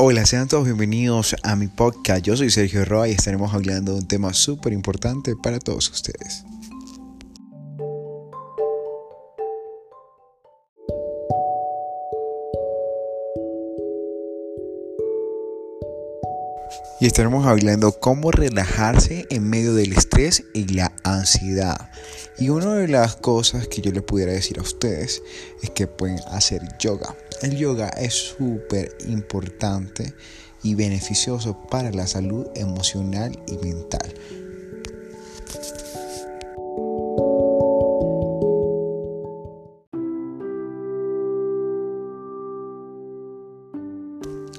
Hola, sean todos bienvenidos a mi podcast. Yo soy Sergio Roa y estaremos hablando de un tema súper importante para todos ustedes. Y estaremos hablando cómo relajarse en medio del estrés y la ansiedad. Y una de las cosas que yo le pudiera decir a ustedes es que pueden hacer yoga. El yoga es súper importante y beneficioso para la salud emocional y mental.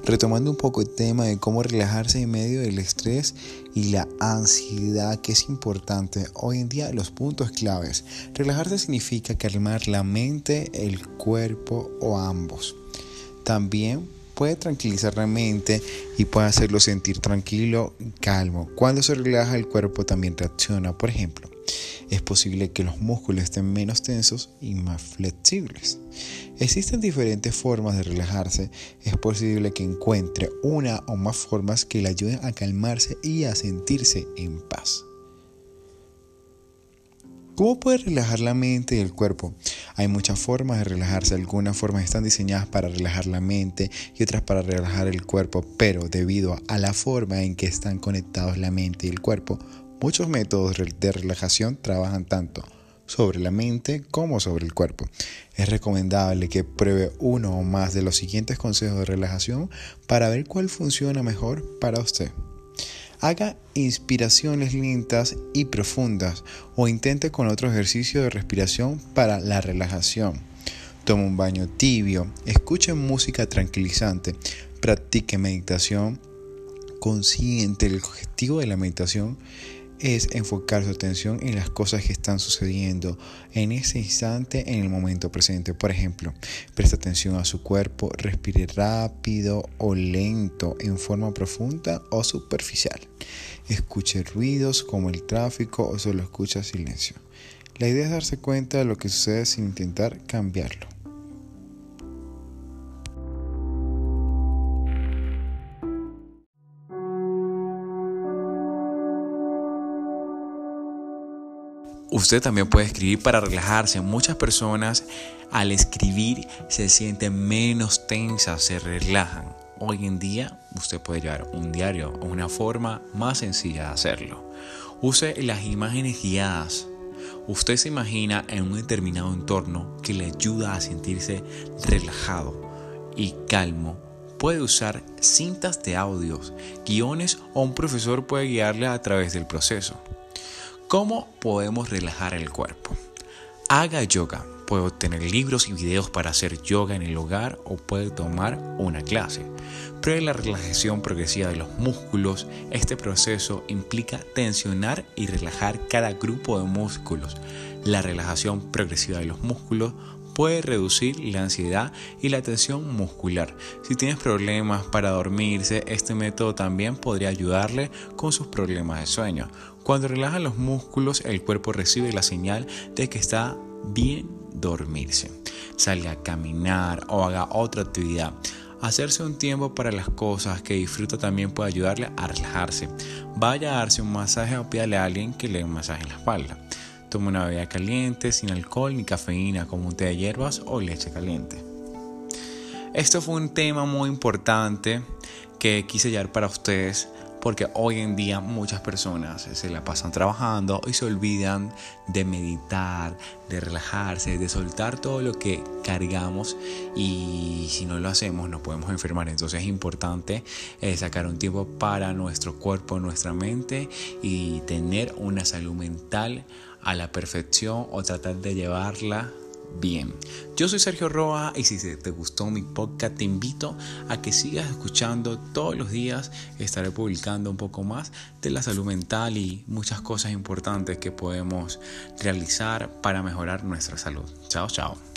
Retomando un poco el tema de cómo relajarse en medio del estrés y la ansiedad, que es importante. Hoy en día los puntos claves. Relajarse significa calmar la mente, el cuerpo o ambos. También puede tranquilizar la mente y puede hacerlo sentir tranquilo y calmo. Cuando se relaja el cuerpo también reacciona. Por ejemplo, es posible que los músculos estén menos tensos y más flexibles. Existen diferentes formas de relajarse. Es posible que encuentre una o más formas que le ayuden a calmarse y a sentirse en paz. ¿Cómo puede relajar la mente y el cuerpo? Hay muchas formas de relajarse. Algunas formas están diseñadas para relajar la mente y otras para relajar el cuerpo, pero debido a la forma en que están conectados la mente y el cuerpo, Muchos métodos de relajación trabajan tanto sobre la mente como sobre el cuerpo. Es recomendable que pruebe uno o más de los siguientes consejos de relajación para ver cuál funciona mejor para usted. Haga inspiraciones lentas y profundas o intente con otro ejercicio de respiración para la relajación. Tome un baño tibio, escuche música tranquilizante, practique meditación consciente. El objetivo de la meditación es enfocar su atención en las cosas que están sucediendo en ese instante, en el momento presente. Por ejemplo, presta atención a su cuerpo, respire rápido o lento, en forma profunda o superficial. Escuche ruidos como el tráfico o solo escucha silencio. La idea es darse cuenta de lo que sucede sin intentar cambiarlo. Usted también puede escribir para relajarse. Muchas personas al escribir se sienten menos tensas, se relajan. Hoy en día usted puede llevar un diario o una forma más sencilla de hacerlo. Use las imágenes guiadas. Usted se imagina en un determinado entorno que le ayuda a sentirse relajado y calmo. Puede usar cintas de audios, guiones o un profesor puede guiarle a través del proceso. ¿Cómo podemos relajar el cuerpo? Haga yoga. Puede obtener libros y videos para hacer yoga en el hogar o puede tomar una clase. Pruebe la relajación progresiva de los músculos. Este proceso implica tensionar y relajar cada grupo de músculos. La relajación progresiva de los músculos puede reducir la ansiedad y la tensión muscular. Si tienes problemas para dormirse, este método también podría ayudarle con sus problemas de sueño. Cuando relajan los músculos, el cuerpo recibe la señal de que está bien dormirse. Salga a caminar o haga otra actividad. Hacerse un tiempo para las cosas que disfruta también puede ayudarle a relajarse. Vaya a darse un masaje o pídale a alguien que le dé un masaje en la espalda. Tome una bebida caliente, sin alcohol ni cafeína, como un té de hierbas o leche caliente. Esto fue un tema muy importante que quise llevar para ustedes porque hoy en día muchas personas se la pasan trabajando y se olvidan de meditar, de relajarse, de soltar todo lo que cargamos y si no lo hacemos nos podemos enfermar. Entonces es importante eh, sacar un tiempo para nuestro cuerpo, nuestra mente y tener una salud mental a la perfección o tratar de llevarla bien. Yo soy Sergio Roa y si te gustó mi podcast te invito a que sigas escuchando todos los días. Estaré publicando un poco más de la salud mental y muchas cosas importantes que podemos realizar para mejorar nuestra salud. Chao, chao.